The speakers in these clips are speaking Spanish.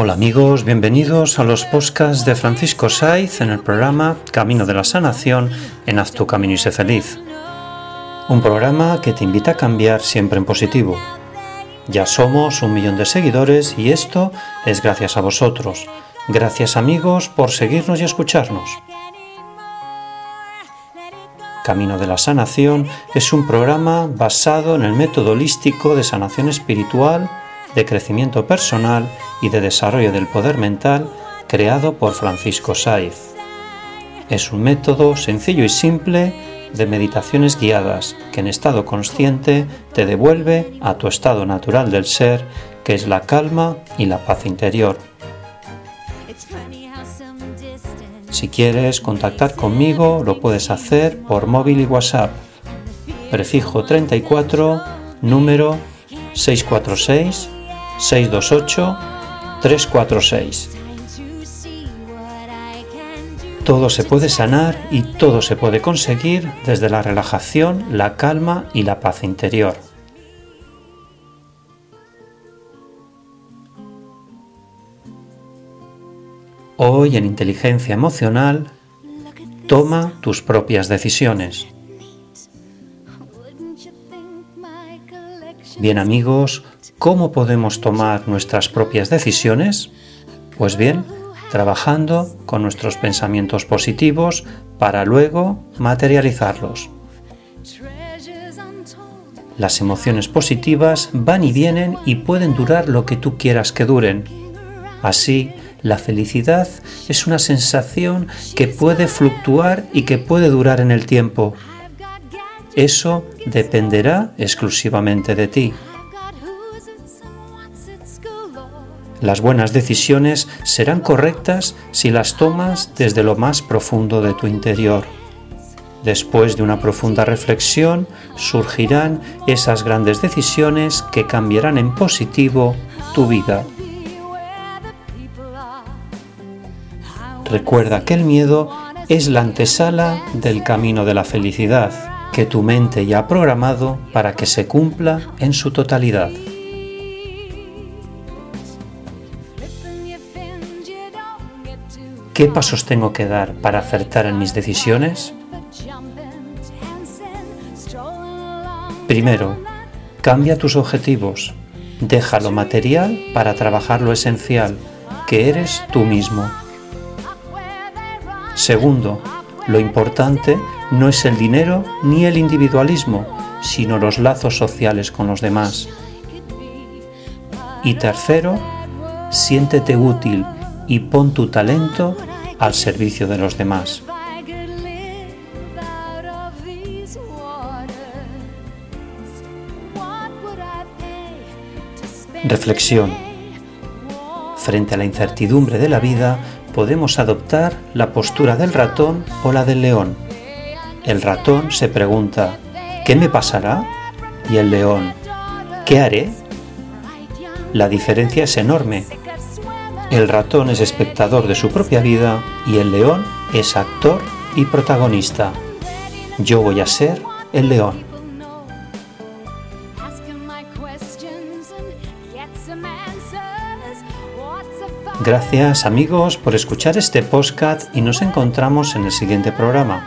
Hola amigos, bienvenidos a los podcasts de Francisco Saiz en el programa Camino de la Sanación en Haz tu camino y sé feliz. Un programa que te invita a cambiar siempre en positivo. Ya somos un millón de seguidores y esto es gracias a vosotros. Gracias amigos por seguirnos y escucharnos. Camino de la Sanación es un programa basado en el método holístico de sanación espiritual, de crecimiento personal y de desarrollo del poder mental creado por Francisco Saiz. Es un método sencillo y simple de meditaciones guiadas que en estado consciente te devuelve a tu estado natural del ser, que es la calma y la paz interior. Si quieres contactar conmigo, lo puedes hacer por móvil y WhatsApp. Prefijo 34, número 646 628 346. to see what I can do. Todo se puede sanar y todo se puede conseguir desde la relajación, la calma y la paz interior. Hoy en inteligencia emocional, toma tus propias decisiones. Bien amigos, ¿cómo podemos tomar nuestras propias decisiones? Pues bien, trabajando con nuestros pensamientos positivos para luego materializarlos. Las emociones positivas van y vienen y pueden durar lo que tú quieras que duren. Así, la felicidad es una sensación que puede fluctuar y que puede durar en el tiempo. Eso dependerá exclusivamente de ti. Las buenas decisiones serán correctas si las tomas desde lo más profundo de tu interior. Después de una profunda reflexión surgirán esas grandes decisiones que cambiarán en positivo tu vida. Recuerda que el miedo es la antesala del camino de la felicidad que tu mente ya ha programado para que se cumpla en su totalidad. ¿Qué pasos tengo que dar para acertar en mis decisiones? Primero, cambia tus objetivos. Deja lo material para trabajar lo esencial, que eres tú mismo. Segundo, lo importante no es el dinero ni el individualismo, sino los lazos sociales con los demás. Y tercero, siéntete útil y pon tu talento al servicio de los demás. Reflexión. Frente a la incertidumbre de la vida, podemos adoptar la postura del ratón o la del león. El ratón se pregunta, ¿qué me pasará? Y el león, ¿qué haré? La diferencia es enorme. El ratón es espectador de su propia vida y el león es actor y protagonista. Yo voy a ser el león. Gracias amigos por escuchar este podcast y nos encontramos en el siguiente programa.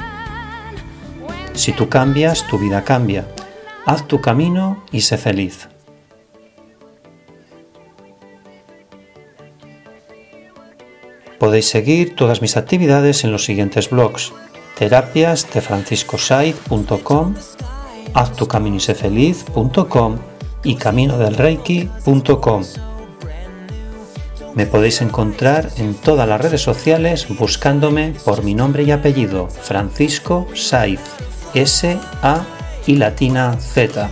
Si tú cambias, tu vida cambia. Haz tu camino y sé feliz. Podéis seguir todas mis actividades en los siguientes blogs: terapias de franciscosaiz.com, haztucaminisefeliz.com y caminodelreiki.com. Me podéis encontrar en todas las redes sociales buscándome por mi nombre y apellido, Francisco Saiz, S A y latina Z.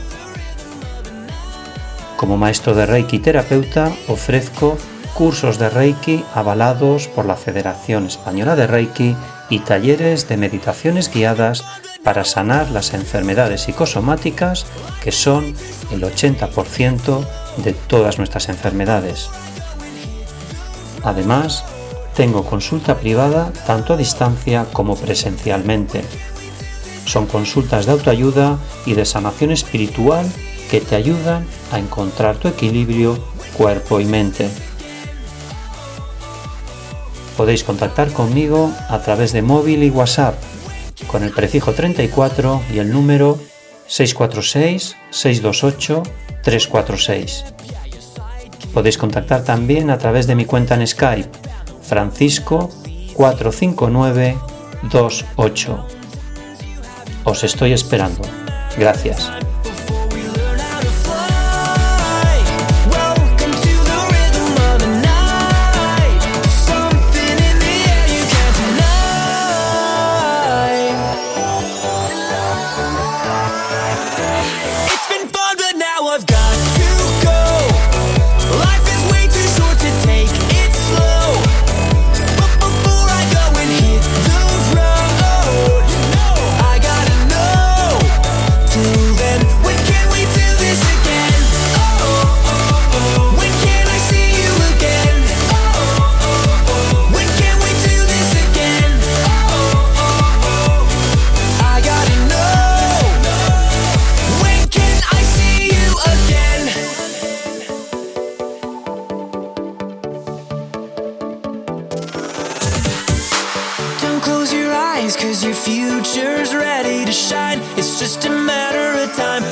Como maestro de Reiki terapeuta ofrezco cursos de Reiki avalados por la Federación Española de Reiki y talleres de meditaciones guiadas para sanar las enfermedades psicosomáticas que son el 80% de todas nuestras enfermedades. Además, tengo consulta privada tanto a distancia como presencialmente. Son consultas de autoayuda y de sanación espiritual que te ayudan a encontrar tu equilibrio cuerpo y mente. Podéis contactar conmigo a través de móvil y WhatsApp con el prefijo 34 y el número 646-628-346. Podéis contactar también a través de mi cuenta en Skype, Francisco 45928. Os estoy esperando. Gracias. Yeah. Just a matter of time